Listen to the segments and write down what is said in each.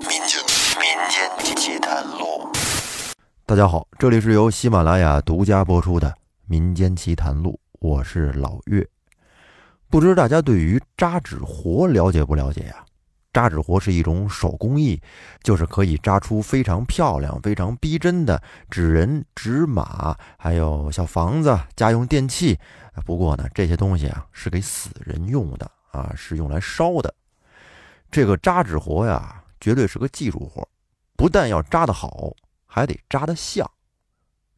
民间民间奇谈录。大家好，这里是由喜马拉雅独家播出的《民间奇谈录》，我是老岳。不知大家对于扎纸活了解不了解呀？扎纸活是一种手工艺，就是可以扎出非常漂亮、非常逼真的纸人、纸马，还有小房子、家用电器。不过呢，这些东西啊是给死人用的啊，是用来烧的。这个扎纸活呀，绝对是个技术活，不但要扎得好，还得扎得像。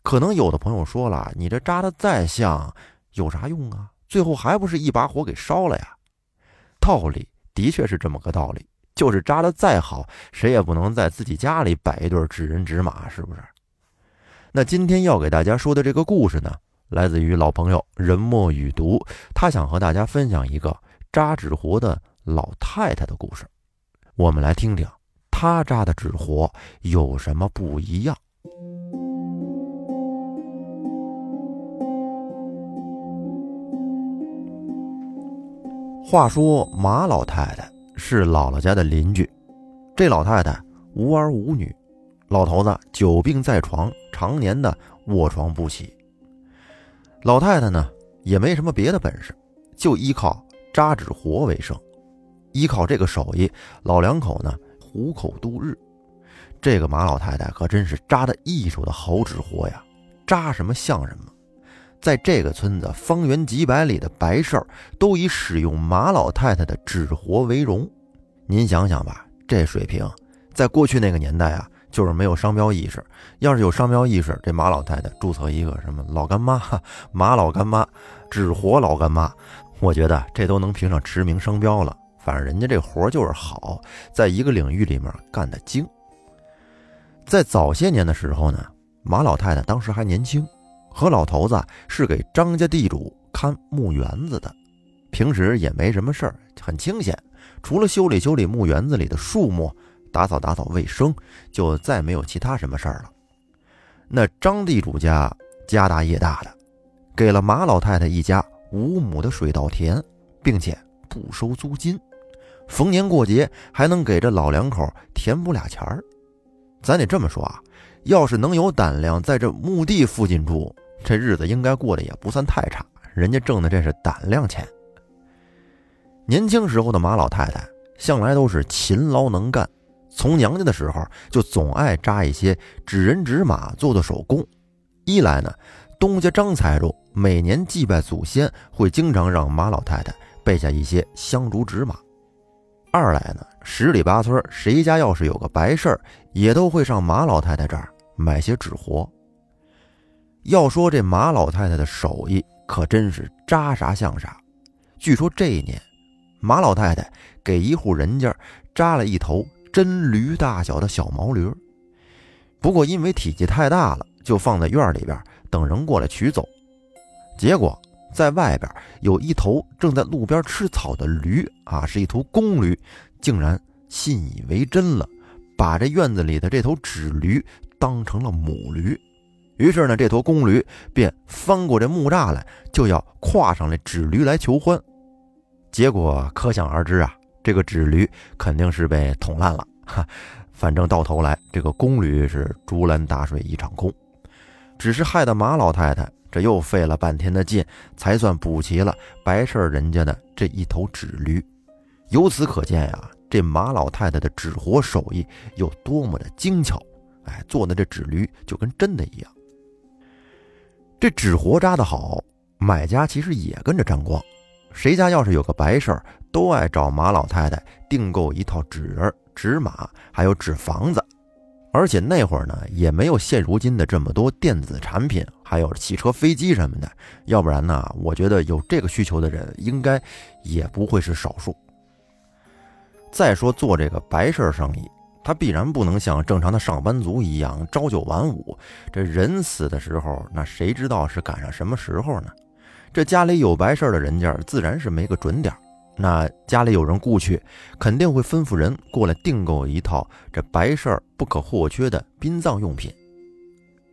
可能有的朋友说了，你这扎得再像，有啥用啊？最后还不是一把火给烧了呀？道理的确是这么个道理，就是扎得再好，谁也不能在自己家里摆一对纸人纸马，是不是？那今天要给大家说的这个故事呢，来自于老朋友人墨雨读，他想和大家分享一个扎纸活的。老太太的故事，我们来听听他扎的纸活有什么不一样。话说马老太太是姥姥家的邻居，这老太太无儿无女，老头子久病在床，常年的卧床不起。老太太呢也没什么别的本事，就依靠扎纸活为生。依靠这个手艺，老两口呢糊口度日。这个马老太太可真是扎的艺术的好纸活呀，扎什么像什么。在这个村子方圆几百里的白事儿，都以使用马老太太的纸活为荣。您想想吧，这水平，在过去那个年代啊，就是没有商标意识。要是有商标意识，这马老太太注册一个什么老干妈、马老干妈、纸活老干妈，我觉得这都能评上驰名商标了。反正人家这活就是好，在一个领域里面干得精。在早些年的时候呢，马老太太当时还年轻，和老头子是给张家地主看墓园子的，平时也没什么事儿，很清闲，除了修理修理墓园子里的树木，打扫打扫卫生，就再没有其他什么事儿了。那张地主家家大业大的，给了马老太太一家五亩的水稻田，并且不收租金。逢年过节还能给这老两口填补俩钱儿，咱得这么说啊，要是能有胆量在这墓地附近住，这日子应该过得也不算太差。人家挣的这是胆量钱。年轻时候的马老太太向来都是勤劳能干，从娘家的时候就总爱扎一些纸人纸马做的手工。一来呢，东家张财主每年祭拜祖先，会经常让马老太太备下一些香烛纸马。二来呢，十里八村谁家要是有个白事儿，也都会上马老太太这儿买些纸活。要说这马老太太的手艺，可真是扎啥像啥。据说这一年，马老太太给一户人家扎了一头真驴大小的小毛驴，不过因为体积太大了，就放在院里边等人过来取走。结果。在外边有一头正在路边吃草的驴啊，是一头公驴，竟然信以为真了，把这院子里的这头纸驴当成了母驴。于是呢，这头公驴便翻过这木栅来，就要跨上来纸驴来求欢。结果可想而知啊，这个纸驴肯定是被捅烂了。哈，反正到头来这个公驴是竹篮打水一场空，只是害得马老太太。这又费了半天的劲，才算补齐了白事人家的这一头纸驴。由此可见呀，这马老太太的纸活手艺有多么的精巧！哎，做的这纸驴就跟真的一样。这纸活扎得好，买家其实也跟着沾光。谁家要是有个白事儿，都爱找马老太太订购一套纸人、纸马，还有纸房子。而且那会儿呢，也没有现如今的这么多电子产品，还有汽车、飞机什么的。要不然呢，我觉得有这个需求的人应该也不会是少数。再说做这个白事生意，他必然不能像正常的上班族一样朝九晚五。这人死的时候，那谁知道是赶上什么时候呢？这家里有白事的人家，自然是没个准点。那家里有人故去，肯定会吩咐人过来订购一套这白事儿不可或缺的殡葬用品。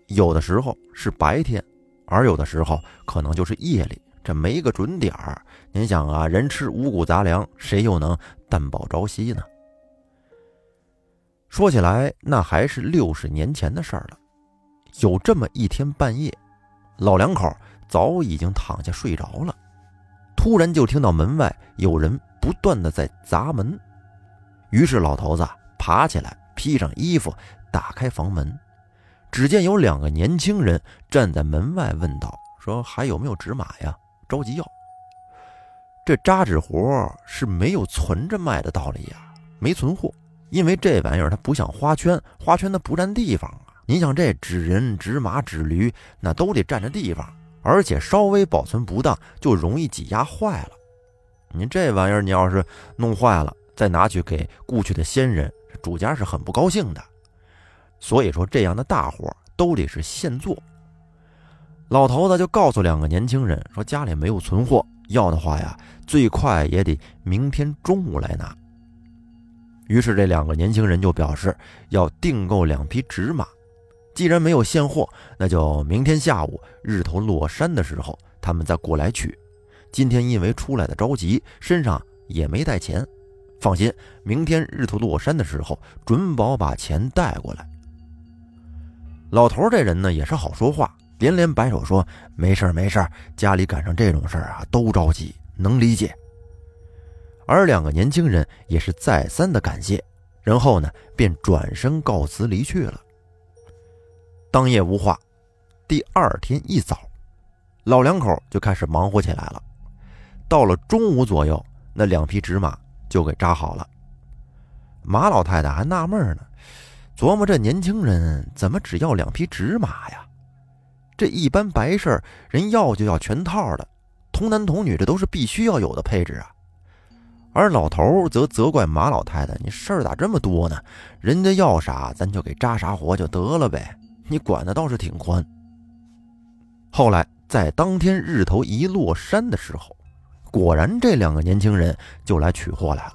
有的时候是白天，而有的时候可能就是夜里，这没个准点儿。您想啊，人吃五谷杂粮，谁又能担保朝夕呢？说起来，那还是六十年前的事儿了。有这么一天半夜，老两口早已经躺下睡着了，突然就听到门外有人不断的在砸门。于是老头子爬起来，披上衣服，打开房门，只见有两个年轻人站在门外，问道：“说还有没有纸马呀？着急要。”这扎纸活是没有存着卖的道理呀，没存货，因为这玩意儿它不像花圈，花圈它不占地方啊。你想这纸人、纸马、纸驴，那都得占着地方，而且稍微保存不当，就容易挤压坏了。您这玩意儿，你要是弄坏了，再拿去给故去的先人，主家是很不高兴的。所以说，这样的大活都得是现做。老头子就告诉两个年轻人说：“家里没有存货，要的话呀，最快也得明天中午来拿。”于是这两个年轻人就表示要订购两匹纸马。既然没有现货，那就明天下午日头落山的时候，他们再过来取。今天因为出来的着急，身上也没带钱。放心，明天日头落山的时候，准保把钱带过来。老头这人呢也是好说话，连连摆手说：“没事没事家里赶上这种事儿啊，都着急，能理解。”而两个年轻人也是再三的感谢，然后呢便转身告辞离去了。当夜无话，第二天一早，老两口就开始忙活起来了。到了中午左右，那两匹纸马就给扎好了。马老太太还纳闷呢，琢磨这年轻人怎么只要两匹纸马呀？这一般白事人要就要全套的，童男童女这都是必须要有的配置啊。而老头则责怪马老太太：“你事儿咋这么多呢？人家要啥，咱就给扎啥活就得了呗。”你管的倒是挺宽。后来在当天日头一落山的时候，果然这两个年轻人就来取货来了。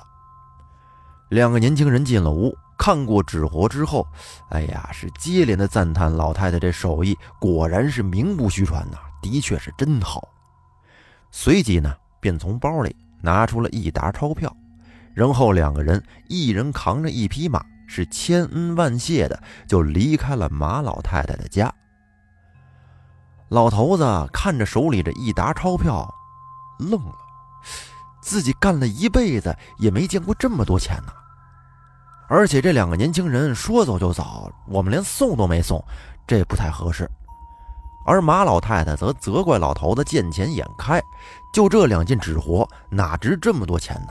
两个年轻人进了屋，看过纸活之后，哎呀，是接连的赞叹老太太这手艺果然是名不虚传呐，的确是真好。随即呢，便从包里拿出了一沓钞票，然后两个人一人扛着一匹马。是千恩万谢的，就离开了马老太太的家。老头子看着手里这一沓钞票，愣了。自己干了一辈子也没见过这么多钱呢。而且这两个年轻人说走就走，我们连送都没送，这不太合适。而马老太太则责怪老头子见钱眼开，就这两件纸活哪值这么多钱呢？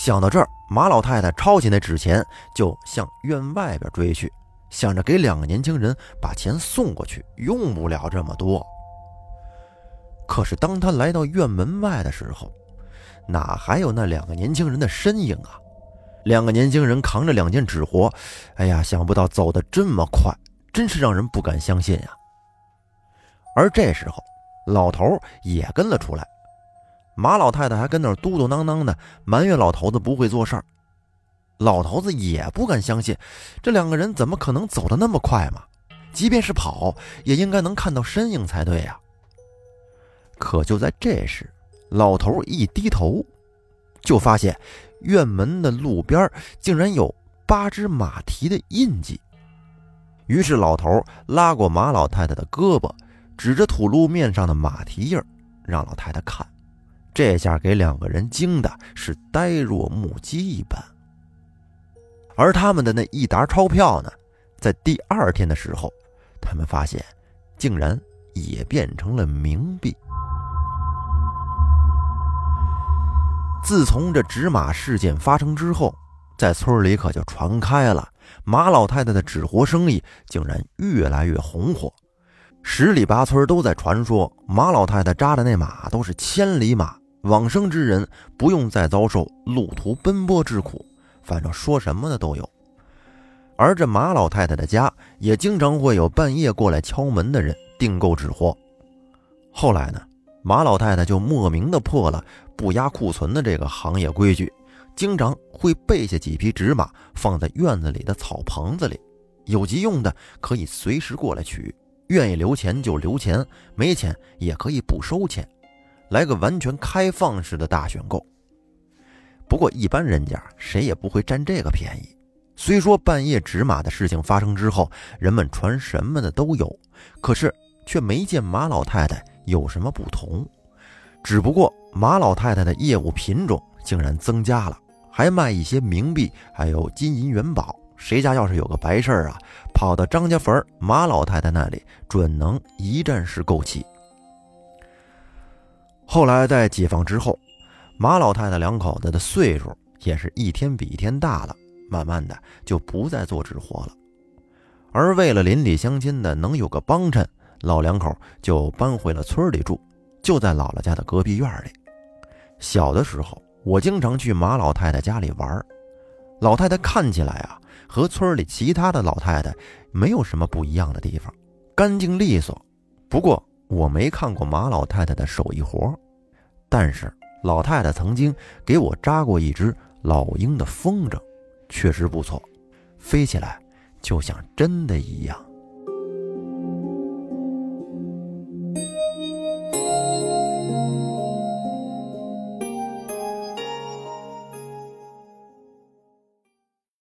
想到这儿。马老太太抄起那纸钱，就向院外边追去，想着给两个年轻人把钱送过去，用不了这么多。可是当他来到院门外的时候，哪还有那两个年轻人的身影啊？两个年轻人扛着两件纸活，哎呀，想不到走得这么快，真是让人不敢相信呀。而这时候，老头也跟了出来。马老太太还跟那儿嘟嘟囔囔的埋怨老头子不会做事儿，老头子也不敢相信，这两个人怎么可能走得那么快嘛？即便是跑，也应该能看到身影才对呀。可就在这时，老头一低头，就发现院门的路边竟然有八只马蹄的印记。于是老头拉过马老太太的胳膊，指着土路面上的马蹄印儿，让老太太看。这下给两个人惊的是呆若木鸡一般，而他们的那一沓钞票呢，在第二天的时候，他们发现竟然也变成了冥币。自从这纸马事件发生之后，在村里可就传开了，马老太太的纸活生意竟然越来越红火，十里八村都在传说马老太太扎的那马都是千里马。往生之人不用再遭受路途奔波之苦，反正说什么的都有。而这马老太太的家也经常会有半夜过来敲门的人订购纸货。后来呢，马老太太就莫名的破了不压库存的这个行业规矩，经常会备下几匹纸马放在院子里的草棚子里，有急用的可以随时过来取，愿意留钱就留钱，没钱也可以不收钱。来个完全开放式的大选购。不过一般人家谁也不会占这个便宜，虽说半夜指马的事情发生之后，人们传什么的都有，可是却没见马老太太有什么不同。只不过马老太太的业务品种竟然增加了，还卖一些冥币，还有金银元宝。谁家要是有个白事儿啊，跑到张家坟马老太太那里，准能一站式购齐。后来在解放之后，马老太太两口子的岁数也是一天比一天大了。慢慢的就不再做纸活了，而为了邻里乡亲的能有个帮衬，老两口就搬回了村里住，就在姥姥家的隔壁院里。小的时候，我经常去马老太太家里玩，老太太看起来啊，和村里其他的老太太没有什么不一样的地方，干净利索。不过我没看过马老太太的手艺活，但是老太太曾经给我扎过一只老鹰的风筝。确实不错，飞起来就像真的一样。